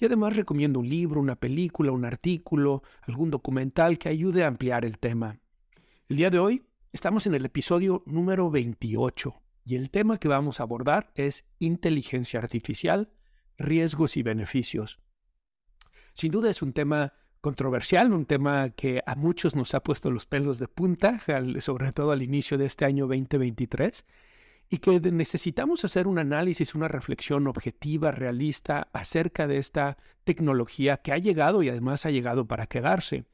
y además recomiendo un libro, una película, un artículo, algún documental que ayude a ampliar el tema. El día de hoy estamos en el episodio número 28 y el tema que vamos a abordar es inteligencia artificial, riesgos y beneficios. Sin duda es un tema controversial, un tema que a muchos nos ha puesto los pelos de punta, sobre todo al inicio de este año 2023 y que necesitamos hacer un análisis, una reflexión objetiva, realista acerca de esta tecnología que ha llegado y además ha llegado para quedarse.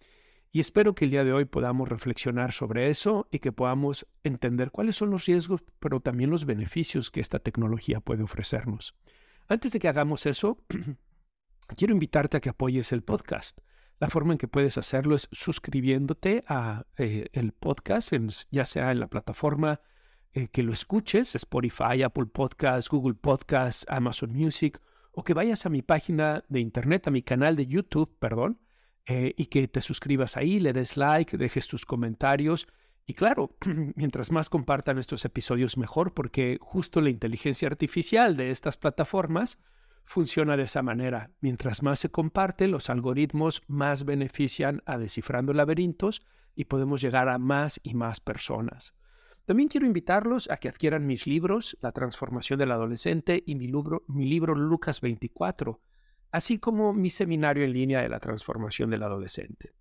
Y espero que el día de hoy podamos reflexionar sobre eso y que podamos entender cuáles son los riesgos, pero también los beneficios que esta tecnología puede ofrecernos. Antes de que hagamos eso, quiero invitarte a que apoyes el podcast. La forma en que puedes hacerlo es suscribiéndote a eh, el podcast, ya sea en la plataforma eh, que lo escuches, Spotify, Apple Podcasts, Google Podcasts, Amazon Music, o que vayas a mi página de internet, a mi canal de YouTube, perdón, eh, y que te suscribas ahí, le des like, dejes tus comentarios. Y claro, mientras más compartan estos episodios, mejor, porque justo la inteligencia artificial de estas plataformas funciona de esa manera. Mientras más se comparte, los algoritmos más benefician a descifrando laberintos y podemos llegar a más y más personas. También quiero invitarlos a que adquieran mis libros, La transformación del adolescente y mi libro, mi libro Lucas 24, así como mi seminario en línea de la transformación del adolescente.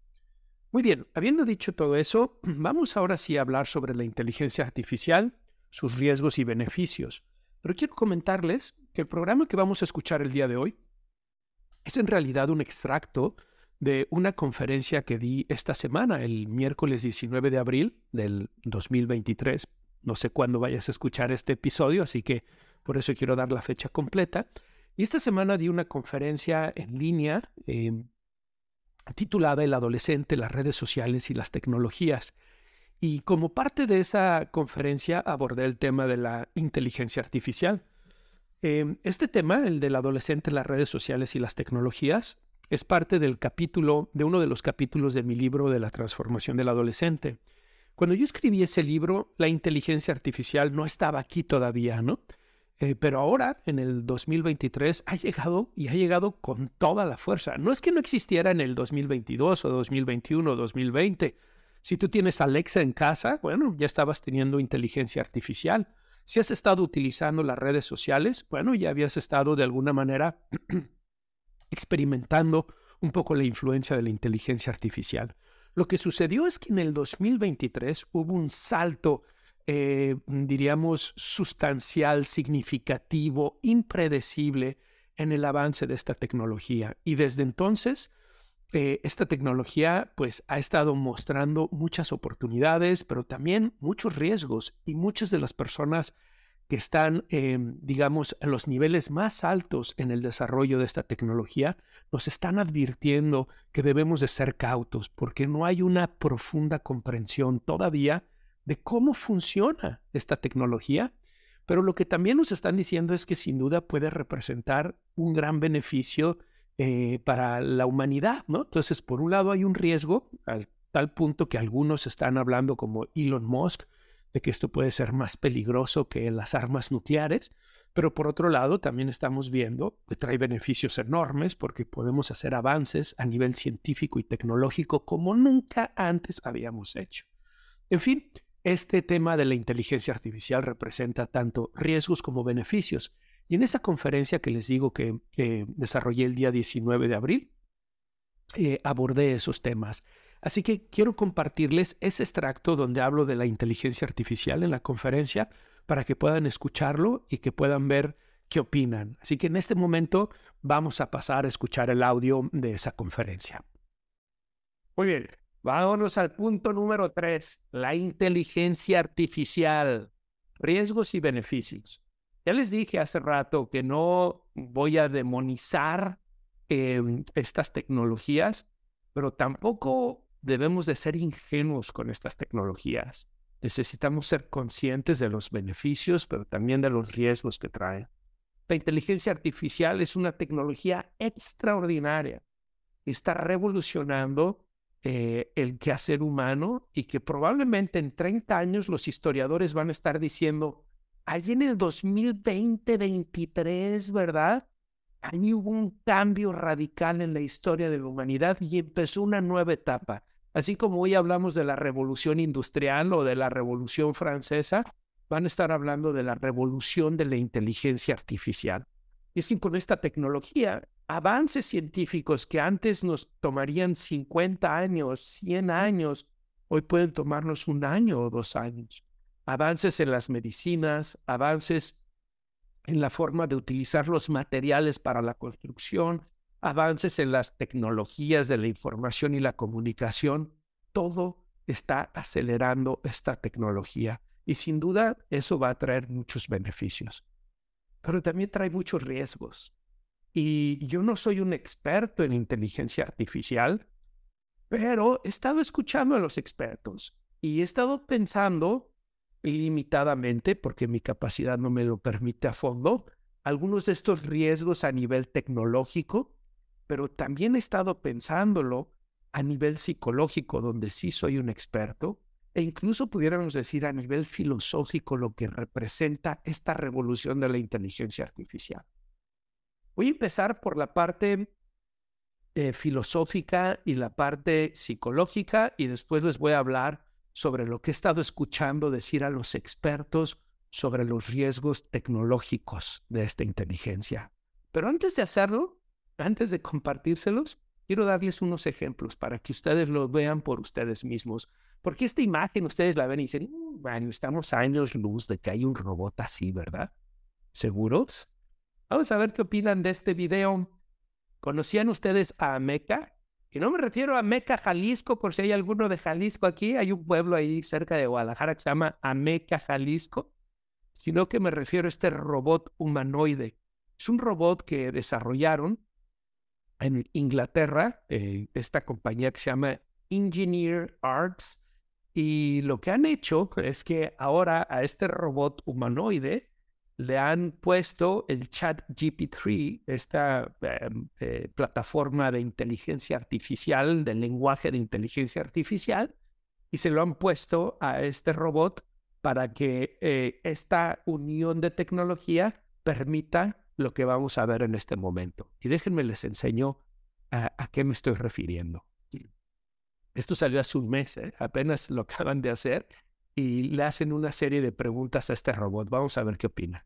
Muy bien, habiendo dicho todo eso, vamos ahora sí a hablar sobre la inteligencia artificial, sus riesgos y beneficios. Pero quiero comentarles que el programa que vamos a escuchar el día de hoy es en realidad un extracto de una conferencia que di esta semana, el miércoles 19 de abril del 2023. No sé cuándo vayas a escuchar este episodio, así que por eso quiero dar la fecha completa. Y esta semana di una conferencia en línea em, titulada El adolescente, las redes sociales y las tecnologías. Y como parte de esa conferencia abordé el tema de la inteligencia artificial. Em, este tema, el del adolescente, las redes sociales y las tecnologías, es parte del capítulo, de uno de los capítulos de mi libro de la transformación del adolescente. Cuando yo escribí ese libro, la inteligencia artificial no estaba aquí todavía, ¿no? Eh, pero ahora, en el 2023, ha llegado y ha llegado con toda la fuerza. No es que no existiera en el 2022 o 2021 o 2020. Si tú tienes Alexa en casa, bueno, ya estabas teniendo inteligencia artificial. Si has estado utilizando las redes sociales, bueno, ya habías estado de alguna manera experimentando un poco la influencia de la inteligencia artificial. Lo que sucedió es que en el 2023 hubo un salto, eh, diríamos, sustancial, significativo, impredecible en el avance de esta tecnología. Y desde entonces, eh, esta tecnología pues ha estado mostrando muchas oportunidades, pero también muchos riesgos y muchas de las personas que están, em, digamos, en los niveles más altos en el desarrollo de esta tecnología, nos están advirtiendo que debemos de ser cautos porque no hay una profunda comprensión todavía de cómo funciona esta tecnología. Pero lo que también nos están diciendo es que sin duda puede representar un gran beneficio eh, para la humanidad, ¿no? Entonces, por un lado hay un riesgo, al tal punto que algunos están hablando como Elon Musk, de que esto puede ser más peligroso que las armas nucleares, pero por otro lado también estamos viendo que trae beneficios enormes porque podemos hacer avances a nivel científico y tecnológico como nunca antes habíamos hecho. En fin, este tema de la inteligencia artificial representa tanto riesgos como beneficios. Y en esa conferencia que les digo que desarrollé el día 19 de abril, eh, abordé esos temas. Así que quiero compartirles ese extracto donde hablo de la inteligencia artificial en la conferencia para que puedan escucharlo y que puedan ver qué opinan. Así que en este momento vamos a pasar a escuchar el audio de esa conferencia. Muy bien, vámonos al punto número tres, la inteligencia artificial, riesgos y beneficios. Ya les dije hace rato que no voy a demonizar em, estas tecnologías, pero tampoco debemos de ser ingenuos con estas tecnologías. Necesitamos ser conscientes de los beneficios, pero también de los riesgos que traen. La inteligencia artificial es una tecnología extraordinaria. Está revolucionando eh, el quehacer humano y que probablemente en 30 años los historiadores van a estar diciendo, allí en el 2020-23, ¿verdad? Allí hubo un cambio radical en la historia de la humanidad y empezó una nueva etapa. Así como hoy hablamos de la revolución industrial o de la revolución francesa, van a estar hablando de la revolución de la inteligencia artificial. Y es que con esta tecnología, avances científicos que antes nos tomarían 50 años, 100 años, hoy pueden tomarnos un año o dos años. Avances en las medicinas, avances en la forma de utilizar los materiales para la construcción, avances en las tecnologías de la información y la comunicación, todo está acelerando esta tecnología y sin duda eso va a traer muchos beneficios, pero también trae muchos riesgos. Y yo no soy un experto en inteligencia artificial, pero he estado escuchando a los expertos y he estado pensando ilimitadamente, porque mi capacidad no me lo permite a fondo, algunos de estos riesgos a nivel tecnológico pero también he estado pensándolo a nivel psicológico, donde sí soy un experto, e incluso pudiéramos decir a nivel filosófico lo que representa esta revolución de la inteligencia artificial. Voy a empezar por la parte eh, filosófica y la parte psicológica y después les voy a hablar sobre lo que he estado escuchando decir a los expertos sobre los riesgos tecnológicos de esta inteligencia. Pero antes de hacerlo, antes de compartírselos, quiero darles unos ejemplos para que ustedes lo vean por ustedes mismos. Porque esta imagen ustedes la ven y dicen, mm, bueno, estamos años luz de que hay un robot así, ¿verdad? ¿Seguros? Vamos a ver qué opinan de este video. ¿Conocían ustedes a Ameca? Y no me refiero a Ameca, Jalisco, por si hay alguno de Jalisco aquí. Hay un pueblo ahí cerca de Guadalajara que se llama Ameca, Jalisco. Sino que me refiero a este robot humanoide. Es un robot que desarrollaron en Inglaterra, eh, esta compañía que se llama Engineer Arts, y lo que han hecho es que ahora a este robot humanoide le han puesto el chat GP3, esta em, eh, plataforma de inteligencia artificial, del lenguaje de inteligencia artificial, y se lo han puesto a este robot para que eh, esta unión de tecnología permita lo que vamos a ver en este momento. Y déjenme les enseño a, qué me estoy refiriendo. Esto salió hace un mes, ¿eh? apenas lo acaban de hacer y le hacen una serie de preguntas a este robot. Vamos a ver qué opina.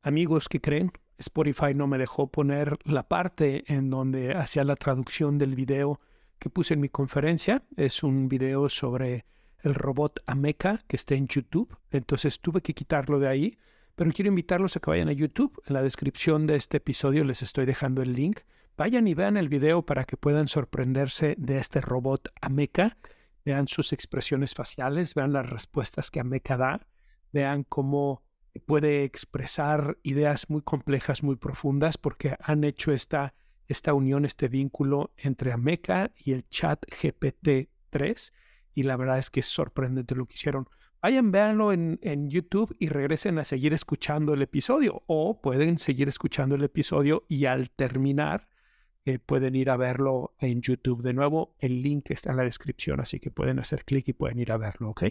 Amigos, ¿qué creen? Spotify no me dejó poner la parte en donde hacía la traducción del video que puse en mi conferencia. Es un video sobre el robot Ameca que está en YouTube. Entonces tuve que quitarlo de ahí pero quiero invitarlos a que vayan a YouTube. En la descripción de este episodio les estoy dejando el link. Vayan y vean el video para que puedan sorprenderse de este robot Ameca. Vean sus expresiones faciales, vean las respuestas que Ameca da, vean cómo puede expresar ideas muy complejas, muy profundas, porque han hecho esta, esta unión, este vínculo entre Ameca y el chat GPT-3. Y la verdad es que es sorprendente lo que hicieron vayan, véanlo en, en, YouTube y regresen a seguir escuchando el episodio. O pueden seguir escuchando el episodio y al terminar eh, pueden ir a verlo en YouTube. De nuevo, el link está en la descripción, así que pueden hacer clic y pueden ir a verlo, ¿ok?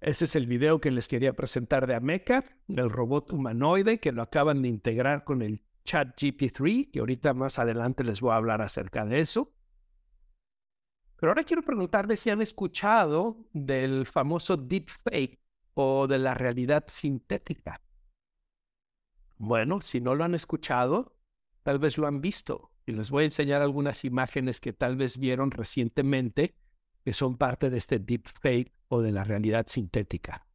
Ese es el video que les quería presentar de Ameca, el robot humanoide que lo acaban de integrar con el chat GP3, que ahorita más adelante les voy a hablar acerca de eso. Pero ahora quiero preguntarles si han escuchado del famoso deepfake o de la realidad sintética. Bueno, si no lo han escuchado, tal vez lo han visto. Y les voy a enseñar algunas imágenes que tal vez vieron recientemente que son parte de este deepfake o de la realidad sintética.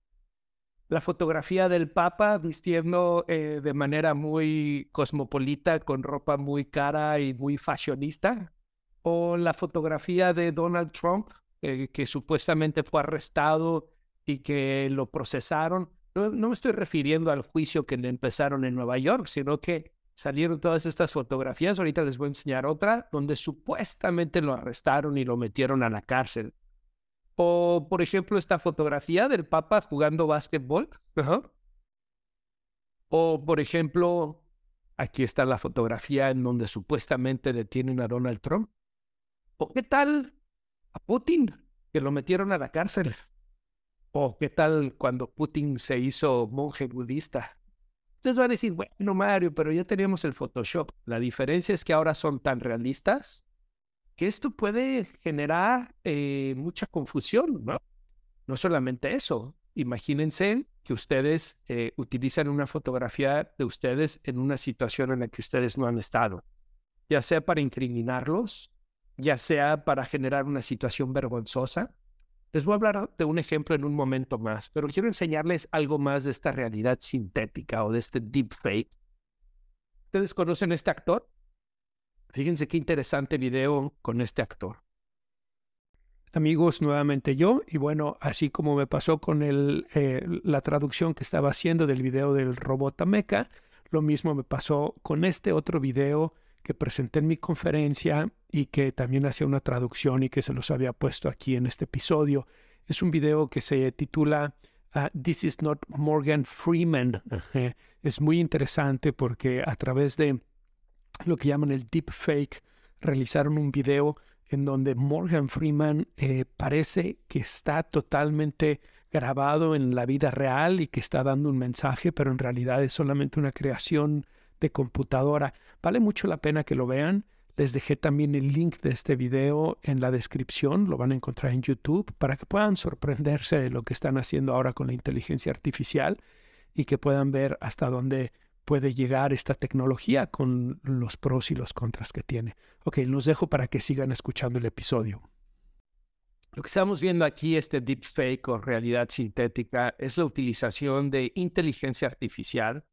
La fotografía del Papa vistiendo eh, de manera muy cosmopolita, con ropa muy cara y muy fashionista, o la fotografía de Donald Trump, eh, que supuestamente fue arrestado y que lo procesaron. No, me estoy refiriendo al juicio que le empezaron en Nueva York, sino que salieron todas estas fotografías. Ahorita les voy a enseñar otra donde supuestamente lo arrestaron y lo metieron a la cárcel. O, por ejemplo, esta fotografía del Papa jugando básquetbol. O, por ejemplo, aquí está la fotografía en donde supuestamente detienen a Donald Trump. ¿O qué tal a Putin, que lo metieron a la cárcel? ¿O qué tal cuando Putin se hizo monje budista? Ustedes van a decir, bueno, Mario, pero ya teníamos el Photoshop. La diferencia es que ahora son tan realistas que esto puede generar eh, mucha confusión, ¿no? No solamente eso. Imagínense que ustedes eh, utilizan una fotografía de ustedes en una situación en la que ustedes no han estado, ya sea para incriminarlos, ya sea para generar una situación vergonzosa. Les voy a hablar de un ejemplo en un momento más, pero quiero enseñarles algo más de esta realidad sintética o de este deepfake. ¿Ustedes conocen este actor? Fíjense qué interesante video con este actor. Amigos, nuevamente yo, y bueno, así como me pasó con el, eh, la traducción que estaba haciendo del video del robot Ameca, lo mismo me pasó con este otro video que presenté en mi conferencia y que también hacía una traducción y que se los había puesto aquí en este episodio. Es un video que se titula ah, This is not Morgan Freeman. Es muy interesante porque a través de lo que llaman el deep fake realizaron un video en donde Morgan Freeman eh, parece que está totalmente grabado en la vida real y que está dando un mensaje, pero en realidad es solamente una creación de computadora. Vale mucho la pena que lo vean. Les dejé también el link de este video en la descripción, lo van a encontrar en YouTube, para que puedan sorprenderse de lo que están haciendo ahora con la inteligencia artificial y que puedan ver hasta dónde puede llegar esta tecnología con los pros y los contras que tiene. Ok, los dejo para que sigan escuchando el episodio. Lo que estamos viendo aquí, este deepfake o realidad sintética, es la utilización de inteligencia artificial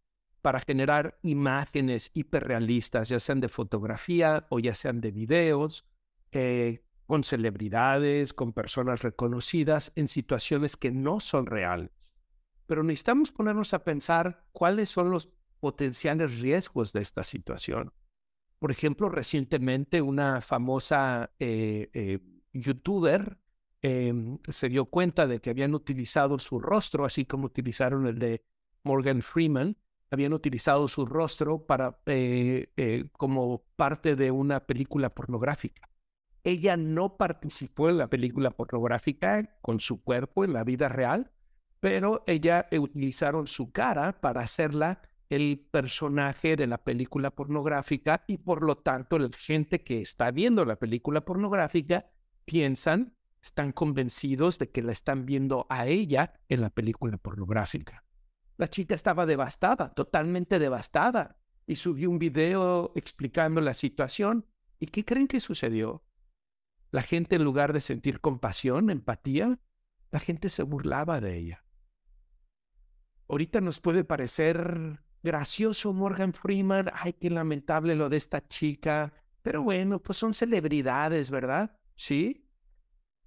para generar imágenes hiperrealistas, ya sean de fotografía o ya sean de videos, eh, con celebridades, con personas reconocidas en situaciones que no son reales. Pero necesitamos ponernos a pensar cuáles son los potenciales riesgos de esta situación. Por ejemplo, recientemente una famosa eh, eh, youtuber em, se dio cuenta de que habían utilizado su rostro, así como utilizaron el de Morgan Freeman, habían utilizado su rostro para, eh, eh, como parte de una película pornográfica. Ella no participó en la película pornográfica con su cuerpo en la vida real, pero ella eh, utilizaron su cara para hacerla el personaje de la película pornográfica y por lo tanto la gente que está viendo la película pornográfica piensan, están convencidos de que la están viendo a ella en la película pornográfica. La chica estaba devastada, totalmente devastada, y subió un video explicando la situación. ¿Y qué creen que sucedió? La gente, en lugar de sentir compasión, empatía, la gente se burlaba de ella. Ahorita nos puede parecer gracioso Morgan Freeman, ay, qué lamentable lo de esta chica, pero bueno, pues son celebridades, ¿verdad? ¿Sí?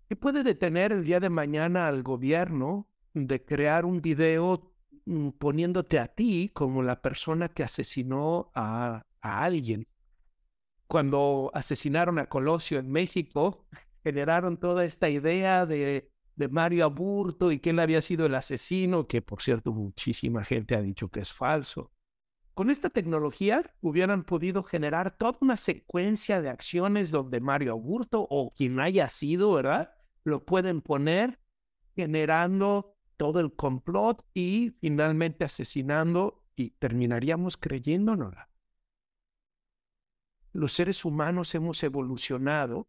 ¿Qué puede detener el día de mañana al gobierno de crear un video poniéndote a ti como la persona que asesinó a, alguien. Cuando asesinaron a Colosio en México, generaron toda esta idea de, de Mario Aburto y que él había sido el asesino, que por cierto muchísima gente ha dicho que es falso. Con esta tecnología hubieran podido generar toda una secuencia de acciones donde Mario Aburto o quien haya sido, ¿verdad? Lo pueden poner generando todo el complot y finalmente asesinando y terminaríamos creyéndonos. Los seres humanos hemos evolucionado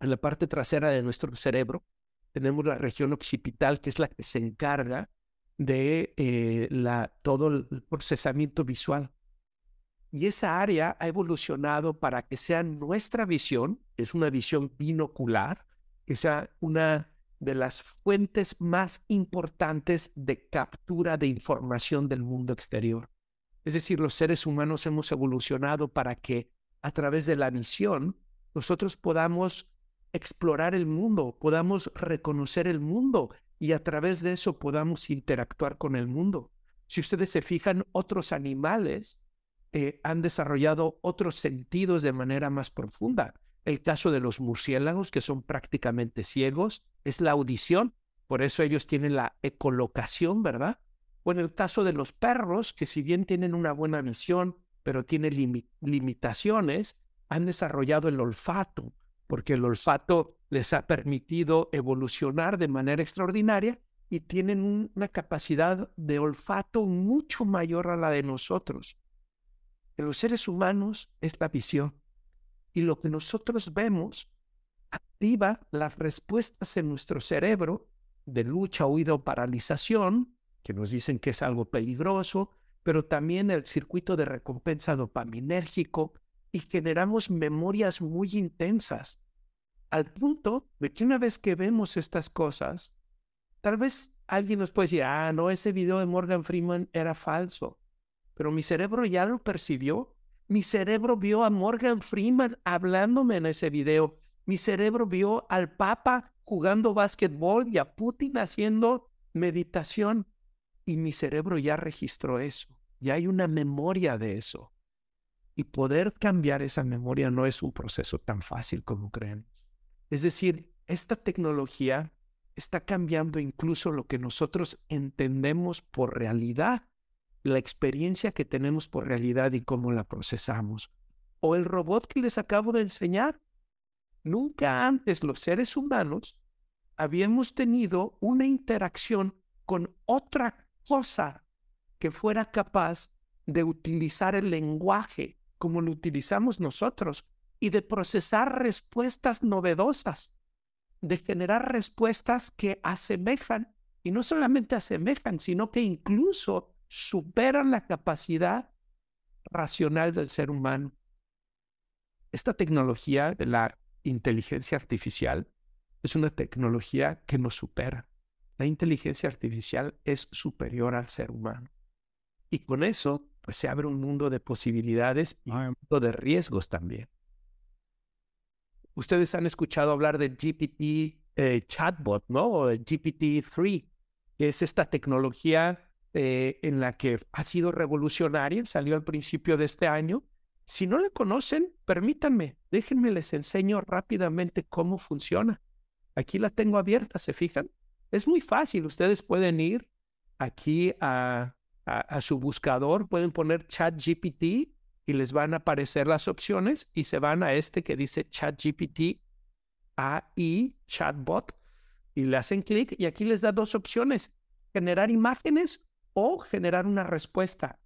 en la parte trasera de nuestro cerebro. Tenemos la región occipital, que es la que se encarga de eh, la, todo el procesamiento visual. Y esa área ha evolucionado para que sea nuestra visión, es una visión binocular, que sea una de las fuentes más importantes de captura de información del mundo exterior. Es decir, los seres humanos hemos evolucionado para que a través de la visión nosotros podamos explorar el mundo, podamos reconocer el mundo y a través de eso podamos interactuar con el mundo. Si ustedes se fijan, otros animales eh, han desarrollado otros sentidos de manera más profunda. El caso de los murciélagos, que son prácticamente ciegos, es la audición, por eso ellos tienen la ecolocación, ¿verdad? O en el caso de los perros, que si bien tienen una buena visión, pero tienen limitaciones, han desarrollado el olfato, porque el olfato les ha permitido evolucionar de manera extraordinaria y tienen una capacidad de olfato mucho mayor a la de nosotros. En los seres humanos es la visión. Y lo que nosotros vemos activa las respuestas en nuestro cerebro de lucha, huida o paralización, que nos dicen que es algo peligroso, pero también el circuito de recompensa dopaminérgico y generamos memorias muy intensas, al punto de que una vez que vemos estas cosas, tal vez alguien nos puede decir, ah, no, ese video de Morgan Freeman era falso pero mi cerebro ya lo percibió. Mi cerebro vio a Morgan Freeman hablándome en ese video. Mi cerebro vio al Papa jugando básquetbol y a Putin haciendo meditación. Y mi cerebro ya registró eso. Ya hay una memoria de eso. Y poder cambiar esa memoria no es un proceso tan fácil como creen. Es decir, esta tecnología está cambiando incluso lo que nosotros entendemos por realidad la experiencia que tenemos por realidad y cómo la procesamos. O el robot que les acabo de enseñar. Nunca antes los seres humanos habíamos tenido una interacción con otra cosa que fuera capaz de utilizar el lenguaje como lo utilizamos nosotros y de procesar respuestas novedosas, de generar respuestas que asemejan, y no solamente asemejan, sino que incluso superan la capacidad racional del ser humano. Esta tecnología de la inteligencia artificial es una tecnología que nos supera. La inteligencia artificial es superior al ser humano. Y con eso, pues se abre un mundo de posibilidades y un mundo de riesgos también. Ustedes han escuchado hablar de GPT eh, chatbot, ¿no? O de GPT-3, que es esta tecnología eh, en la que ha sido revolucionaria, salió al principio de este año. Si no la conocen, permítanme, déjenme les enseño rápidamente cómo funciona. Aquí la tengo abierta, ¿se fijan? Es muy fácil, ustedes pueden ir aquí a, a, su buscador, pueden poner ChatGPT y les van a aparecer las opciones y se van a este que dice ChatGPT AI Chatbot y le hacen clic y aquí les da dos opciones, generar imágenes o generar una respuesta.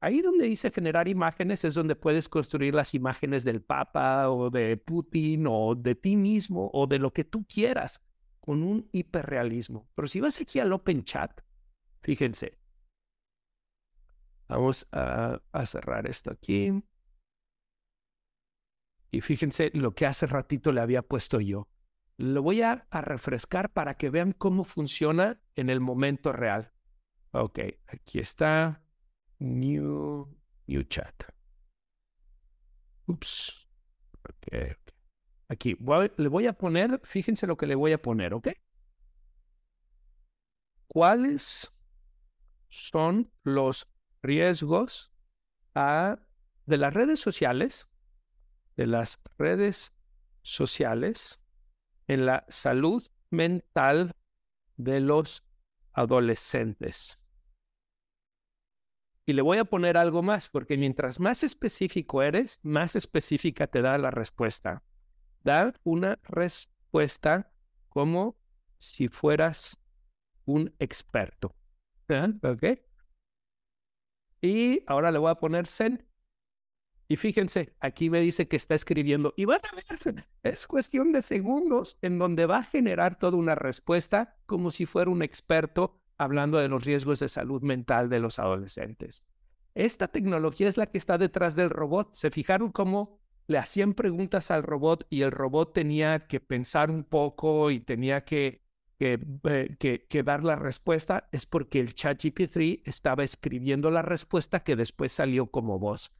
Ahí donde dice generar imágenes es donde puedes construir las imágenes del Papa o de Putin o de ti mismo o de lo que tú quieras con un hiperrealismo. Pero si vas aquí al Open Chat, fíjense. Vamos a, cerrar esto aquí. Y fíjense lo que hace ratito le había puesto yo. Lo voy a refrescar para que vean cómo funciona en el momento real. Ok, aquí está. New, new chat. Ups. Ok. Aquí le voy a poner, fíjense lo que le voy a poner, ¿ok? ¿Cuáles son los riesgos de las redes sociales, de las redes sociales en la salud mental de los adolescentes. Y le voy a poner algo más, porque mientras más específico eres, más específica te da la respuesta. Da una respuesta como si fueras un experto. ¿Ok? Y ahora le voy a poner send. Y fíjense, aquí me dice que está escribiendo. Y van a ver, es cuestión de segundos en donde va a generar toda una respuesta como si fuera un experto hablando de los riesgos de salud mental de los adolescentes. Esta tecnología es la que está detrás del robot. ¿Se fijaron cómo le hacían preguntas al robot y el robot tenía que pensar un poco y tenía eh, que, que dar la respuesta? Es porque el ChatGPT estaba escribiendo la respuesta que después salió como voz.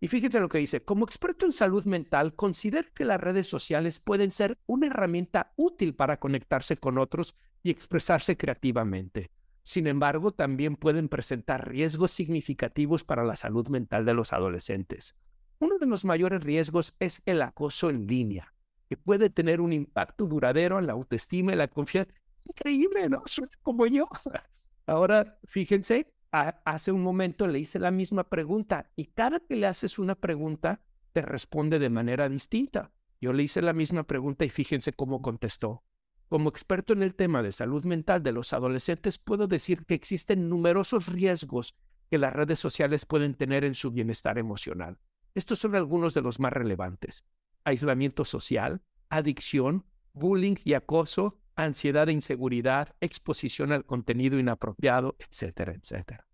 Y fíjense lo que dice, como experto en salud mental, considero que las redes sociales pueden ser una herramienta útil para conectarse con otros y expresarse creativamente. Sin embargo, también pueden presentar riesgos significativos para la salud mental de los adolescentes. Uno de los mayores riesgos es el acoso en línea, que puede tener un impacto duradero en la autoestima y la confianza. increíble, ¿no? Como yo. Ahora, fíjense, hace un momento le hice la misma pregunta y cada que le haces una pregunta, te responde de manera distinta. Yo le hice la misma pregunta y fíjense cómo contestó. Como experto en el tema de salud mental de los adolescentes, puedo decir que existen numerosos riesgos que las redes sociales pueden tener en su bienestar emocional. Estos son algunos de los más relevantes. Aislamiento social, adicción, bullying y acoso, ansiedad e inseguridad, exposición al contenido inapropiado, etcétera, etcétera.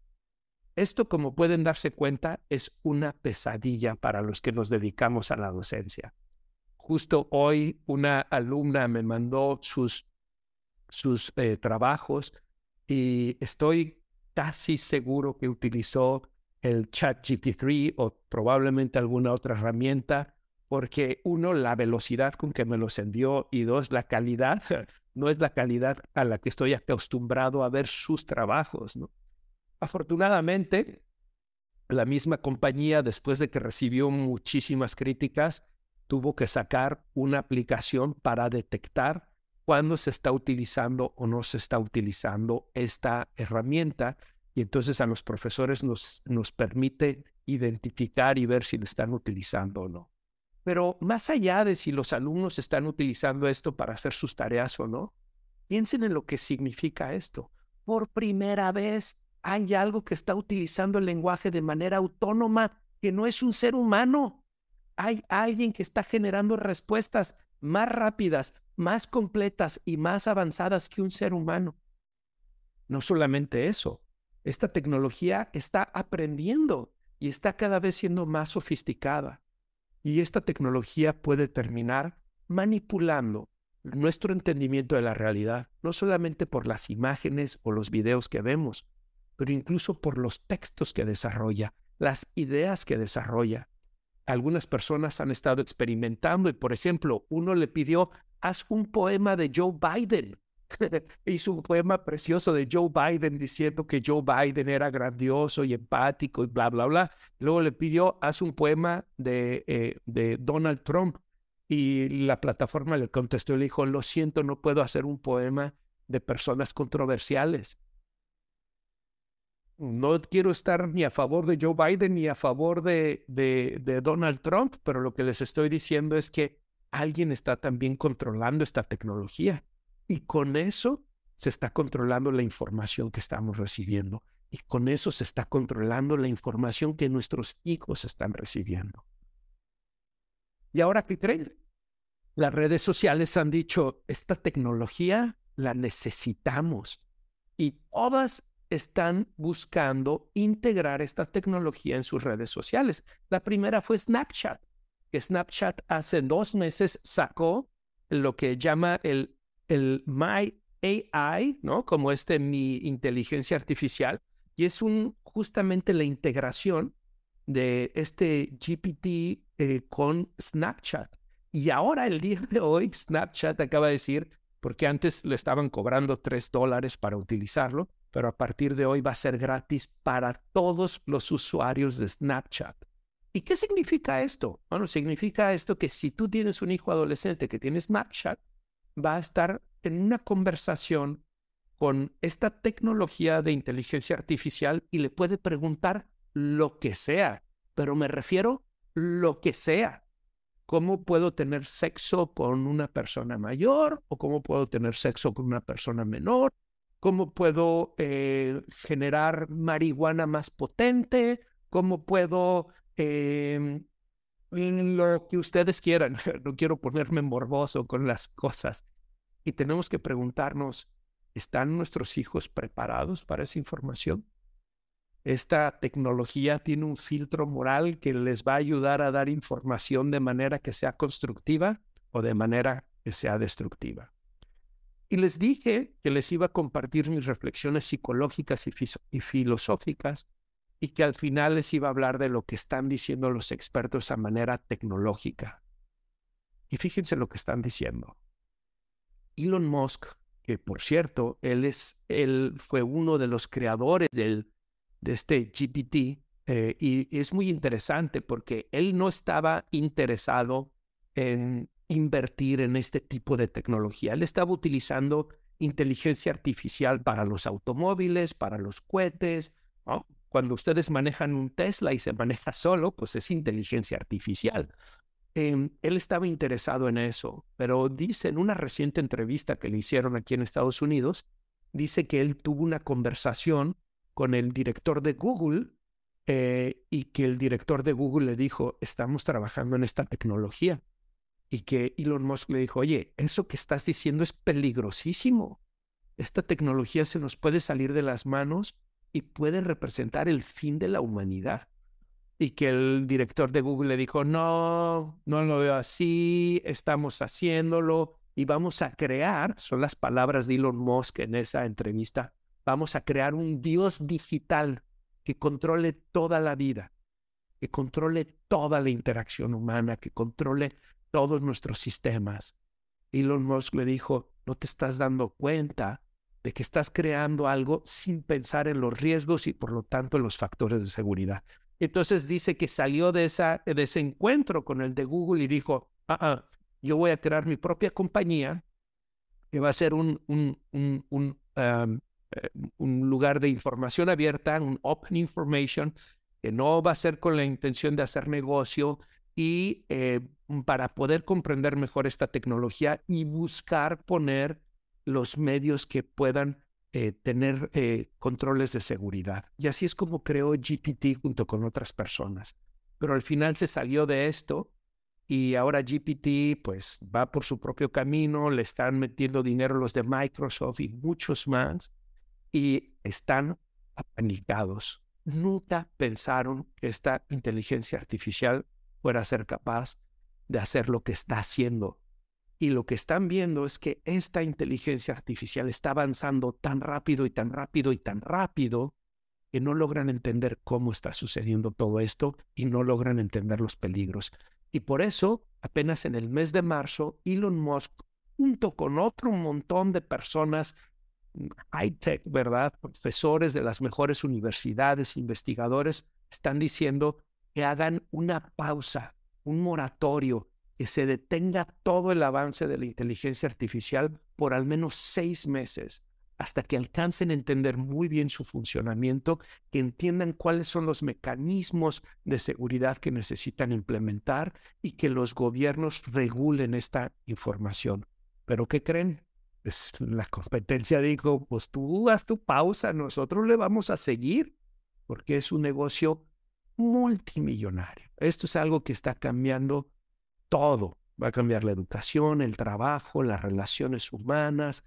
Esto, como pueden darse cuenta, es una pesadilla para los que nos dedicamos a la docencia. Justo hoy una alumna me mandó sus, sus eh, trabajos y estoy casi seguro que utilizó el chat GP3 o probablemente alguna otra herramienta, porque uno, la velocidad con que me los envió y dos, la calidad, no es la calidad a la que estoy acostumbrado a ver sus trabajos. ¿no? Afortunadamente, la misma compañía, después de que recibió muchísimas críticas, tuvo que sacar una aplicación para detectar cuándo se está utilizando o no se está utilizando esta herramienta y entonces a los profesores nos, nos permite identificar y ver si lo están utilizando o no. Pero más allá de si los alumnos están utilizando esto para hacer sus tareas o no, piensen en lo que significa esto. Por primera vez hay algo que está utilizando el lenguaje de manera autónoma, que no es un ser humano hay alguien que está generando respuestas más rápidas, más completas y más avanzadas que un ser humano. No solamente eso, esta tecnología está aprendiendo y está cada vez siendo más sofisticada. Y esta tecnología puede terminar manipulando nuestro entendimiento de la realidad, no solamente por las imágenes o los videos que vemos, pero incluso por los textos que desarrolla, las ideas que desarrolla, algunas personas han estado experimentando y, por ejemplo, uno le pidió, haz un poema de Joe Biden. Hizo un poema precioso de Joe Biden diciendo que Joe Biden era grandioso y empático y bla, bla, bla. Luego le pidió, haz un poema de, eh, de Donald Trump. Y la plataforma le contestó y le dijo, lo siento, no puedo hacer un poema de personas controversiales no quiero estar ni a favor de Joe Biden ni a favor de, Donald Trump, pero lo que les estoy diciendo es que alguien está también controlando esta tecnología y con eso se está controlando la información que estamos recibiendo y con eso se está controlando la información que nuestros hijos están recibiendo. ¿Y ahora qué creen? Las redes sociales han dicho, esta tecnología la necesitamos y todas están buscando integrar esta tecnología en sus redes sociales. La primera fue Snapchat, que Snapchat hace dos meses sacó lo que llama el, el My AI, ¿no? Como este mi inteligencia artificial, y es un, justamente la integración de este GPT eh, con Snapchat. Y ahora, el día de hoy, Snapchat acaba de decir, porque antes le estaban cobrando tres dólares para utilizarlo, pero a partir de hoy va a ser gratis para todos los usuarios de Snapchat. ¿Y qué significa esto? Bueno, significa esto que si tú tienes un hijo adolescente que tiene Snapchat, va a estar en una conversación con esta tecnología de inteligencia artificial y le puede preguntar lo que sea, pero me refiero lo que sea. ¿Cómo puedo tener sexo con una persona mayor o cómo puedo tener sexo con una persona menor cómo puedo eh, generar marihuana más potente, cómo puedo em, lo que ustedes quieran. No quiero ponerme morboso con las cosas. Y tenemos que preguntarnos, ¿están nuestros hijos preparados para esa información? Esta tecnología tiene un filtro moral que les va a ayudar a dar información de manera que sea constructiva o de manera que sea destructiva. Y les dije que les iba a compartir mis reflexiones psicológicas y, filosóficas y que al final les iba a hablar de lo que están diciendo los expertos a manera tecnológica. Y fíjense lo que están diciendo. Elon Musk que por cierto, él, es, él fue uno de los creadores del, de este GPT eh, y es muy interesante porque él no estaba interesado en invertir en este tipo de tecnología. Él estaba utilizando inteligencia artificial para los automóviles, para los cohetes. Cuando ustedes manejan un Tesla y se maneja solo, pues es inteligencia artificial. Em, él estaba interesado en eso, pero dice en una reciente entrevista que le hicieron aquí en Estados Unidos, dice que él tuvo una conversación con el director de Google eh, y que el director de Google le dijo, estamos trabajando en esta tecnología. Y que Elon Musk le dijo, oye, eso que estás diciendo es peligrosísimo. Esta tecnología se nos puede salir de las manos y puede representar el fin de la humanidad. Y que el director de Google le dijo, no, no lo veo así, estamos haciéndolo y vamos a crear, son las palabras de Elon Musk en esa entrevista, vamos a crear un Dios digital que controle toda la vida, que controle toda la interacción humana, que controle todos nuestros sistemas. Elon Musk le dijo, no te estás dando cuenta de que estás creando algo sin pensar en los riesgos y por lo tanto en los factores de seguridad. Entonces dice que salió de, ese encuentro con el de Google y dijo, ah, ah, yo voy a crear mi propia compañía que va a ser un, un, eh, un lugar de información abierta, un open information, que no va a ser con la intención de hacer negocio y eh, para poder comprender mejor esta tecnología y buscar poner los medios que puedan eh, tener controles de seguridad. Y así es como creó GPT junto con otras personas. Pero al final se salió de esto y ahora GPT pues va por su propio camino, le están metiendo dinero los de Microsoft y muchos más y están apanicados. Nunca pensaron que esta inteligencia artificial fuera a ser capaz de hacer lo que está haciendo. Y lo que están viendo es que esta inteligencia artificial está avanzando tan rápido y tan rápido y tan rápido que no logran entender cómo está sucediendo todo esto y no logran entender los peligros. Y por eso, apenas en el mes de marzo, Elon Musk, junto con otro montón de personas high-tech, ¿verdad? Profesores de las mejores universidades, investigadores, están diciendo que hagan una pausa, un moratorio, que se detenga todo el avance de la inteligencia artificial por al menos seis meses, hasta que alcancen a entender muy bien su funcionamiento, que entiendan cuáles son los mecanismos de seguridad que necesitan implementar y que los gobiernos regulen esta información. ¿Pero qué creen? la competencia dijo, pues tú haz tu pausa, nosotros le vamos a seguir, porque es un negocio multimillonario. Esto es algo que está cambiando todo. Va a cambiar la educación, el trabajo, las relaciones humanas,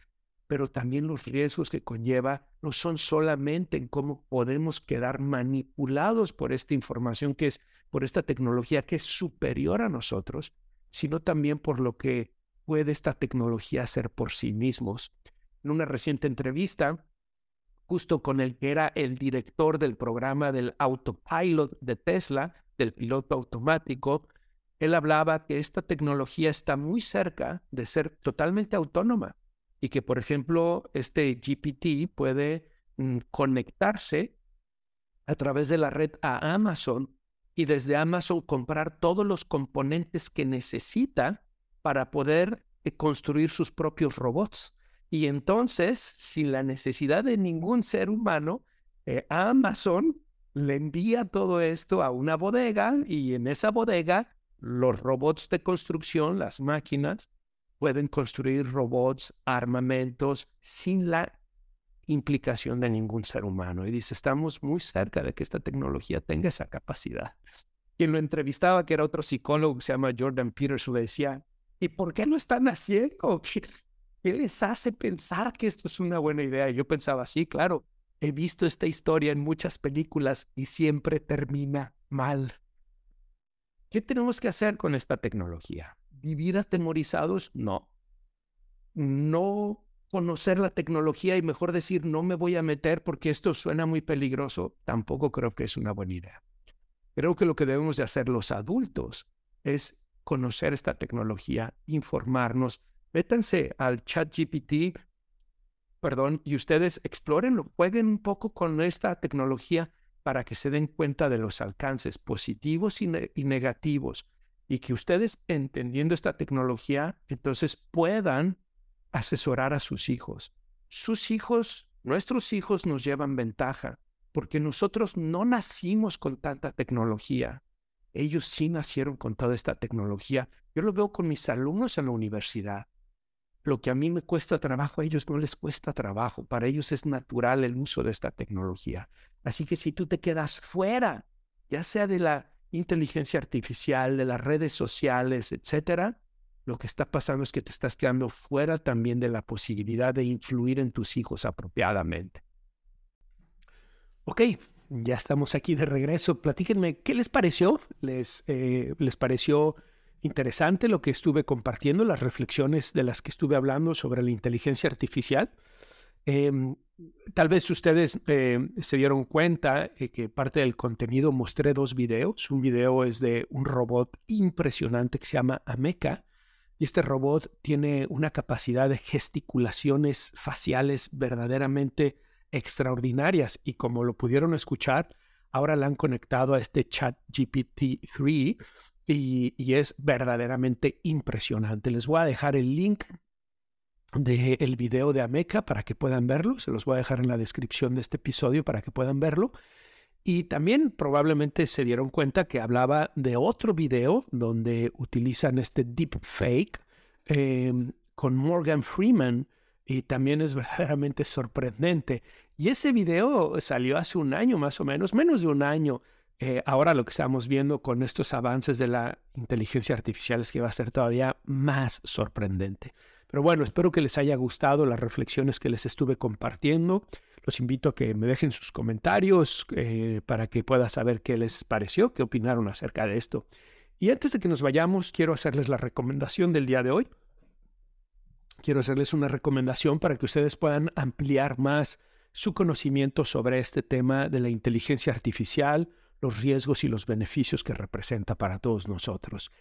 pero también los riesgos que conlleva no son solamente en cómo podemos quedar manipulados por esta información que es, por esta tecnología que es superior a nosotros, sino también por lo que puede esta tecnología hacer por sí mismos. En una reciente entrevista, justo con el que era el director del programa del autopilot de Tesla, del piloto automático, él hablaba que esta tecnología está muy cerca de ser totalmente autónoma y que, por ejemplo, este GPT puede mm, conectarse a través de la red a Amazon y desde Amazon comprar todos los componentes que necesita para poder eh, construir sus propios robots. Y entonces, sin la necesidad de ningún ser humano, eh, Amazon le envía todo esto a una bodega y en esa bodega los robots de construcción, las máquinas, pueden construir robots, armamentos, sin la implicación de ningún ser humano. Y dice, estamos muy cerca de que esta tecnología tenga esa capacidad. Quien lo entrevistaba, que era otro psicólogo que se llama Jordan Peterson, le decía, ¿Y por qué lo están haciendo? ¿Qué, les hace pensar que esto es una buena idea? Yo pensaba, sí, claro, he visto esta historia en muchas películas y siempre termina mal. ¿Qué tenemos que hacer con esta tecnología? ¿Vivir atemorizados? No. No conocer la tecnología y mejor decir no me voy a meter porque esto suena muy peligroso, tampoco creo que es una buena idea. Creo que lo que debemos de hacer los adultos es conocer esta tecnología, informarnos. Métanse al chat GPT perdón, y ustedes exploren, jueguen un poco con esta tecnología para que se den cuenta de los alcances positivos y negativos y que ustedes, entendiendo esta tecnología, entonces puedan asesorar a sus hijos. Sus hijos, nuestros hijos nos llevan ventaja porque nosotros no nacimos con tanta tecnología. Ellos sí nacieron con toda esta tecnología. Yo lo veo con mis alumnos en la universidad. Lo que a mí me cuesta trabajo, a ellos no les cuesta trabajo. Para ellos es natural el uso de esta tecnología. Así que si tú te quedas fuera, ya sea de la inteligencia artificial, de las redes sociales, etcétera, lo que está pasando es que te estás quedando fuera también de la posibilidad de influir en tus hijos apropiadamente. Ok, ya estamos aquí de regreso. Platíquenme, ¿qué les pareció? ¿Les, eh, ¿Les pareció interesante lo que estuve compartiendo, las reflexiones de las que estuve hablando sobre la inteligencia artificial? Em, tal vez ustedes eh, se dieron cuenta que parte del contenido mostré dos videos. Un video es de un robot impresionante que se llama Ameca. Y este robot tiene una capacidad de gesticulaciones faciales verdaderamente extraordinarias. Y como lo pudieron escuchar, ahora la han conectado a este chat GPT-3 y, es verdaderamente impresionante. Les voy a dejar el link del video de Ameca para que puedan verlo. Se los voy a dejar en la descripción de este episodio para que puedan verlo. Y también probablemente se dieron cuenta que hablaba de otro video donde utilizan este deepfake eh, con Morgan Freeman y también es verdaderamente sorprendente. Y ese video salió hace un año más o menos, menos de un año. Eh, ahora lo que estamos viendo con estos avances de la inteligencia artificial es que va a ser todavía más sorprendente. Pero bueno, espero que les haya gustado las reflexiones que les estuve compartiendo. Los invito a que me dejen sus comentarios eh, para que pueda saber qué les pareció, qué opinaron acerca de esto. Y antes de que nos vayamos, quiero hacerles la recomendación del día de hoy. Quiero hacerles una recomendación para que ustedes puedan ampliar más su conocimiento sobre este tema de la inteligencia artificial, los riesgos y los beneficios que representa para todos nosotros.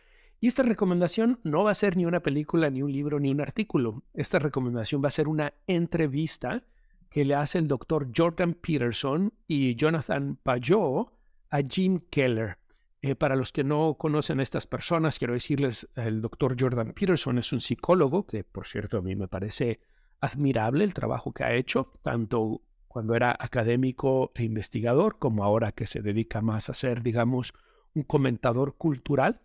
Y esta recomendación no va a ser ni una película, ni un libro, ni un artículo. Esta recomendación va a ser una entrevista que le hace el doctor Jordan Peterson y Jonathan Pajot a Jim Keller. Eh, para los que no conocen a estas personas, quiero decirles, el doctor Jordan Peterson es un psicólogo que, por cierto, a mí me parece admirable el trabajo que ha hecho, tanto cuando era académico e investigador, como ahora que se dedica más a ser, digamos, un comentador cultural.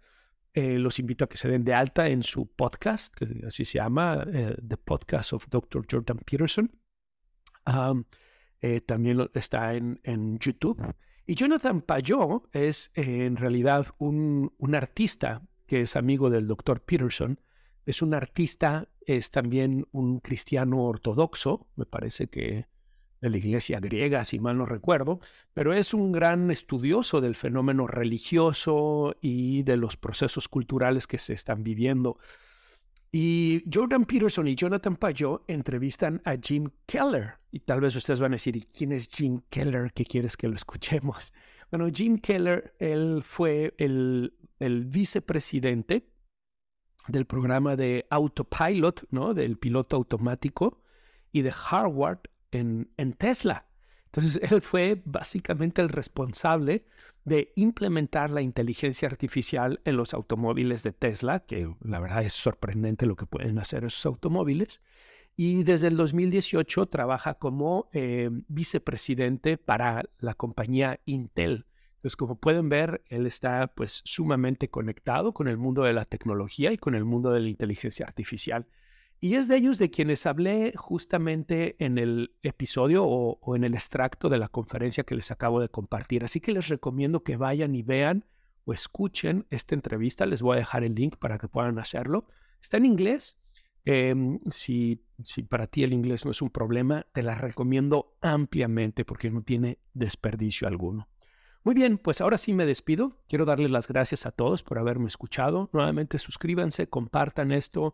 Eh, los invito a que se den de alta en su podcast, que así se llama, eh, The Podcast of Dr. Jordan Peterson. Eh, también está en, YouTube. Y Jonathan Payot es en realidad un, artista que es amigo del Dr. Peterson. Es un artista, es también un cristiano ortodoxo, me parece que de la iglesia griega, si mal no recuerdo, pero es un gran estudioso del fenómeno religioso y de los procesos culturales que se están viviendo. Y Jordan Peterson y Jonathan Pajot entrevistan a Jim Keller. Y tal vez ustedes van a decir, ¿quién es Jim Keller? ¿Qué quieres que lo escuchemos? Bueno, Jim Keller, él fue el, el vicepresidente del programa de Autopilot, ¿no? Del piloto automático y de Harvard en, Tesla. Entonces, él fue básicamente el responsable de implementar la inteligencia artificial en los automóviles de Tesla, que la verdad es sorprendente lo que pueden hacer esos automóviles. Y desde el 2018 trabaja como eh, vicepresidente para la compañía Intel. Entonces, como pueden ver, él está pues sumamente conectado con el mundo de la tecnología y con el mundo de la inteligencia artificial. Y es de ellos de quienes hablé justamente en el episodio o, en el extracto de la conferencia que les acabo de compartir. Así que les recomiendo que vayan y vean o escuchen esta entrevista. Les voy a dejar el link para que puedan hacerlo. Está en inglés. Em, si, si para ti el inglés no es un problema, te la recomiendo ampliamente porque no tiene desperdicio alguno. Muy bien, pues ahora sí me despido. Quiero darles las gracias a todos por haberme escuchado. Nuevamente suscríbanse, compartan esto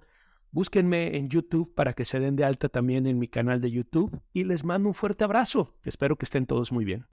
Búsquenme en YouTube para que se den de alta también en mi canal de YouTube y les mando un fuerte abrazo. Espero que estén todos muy bien.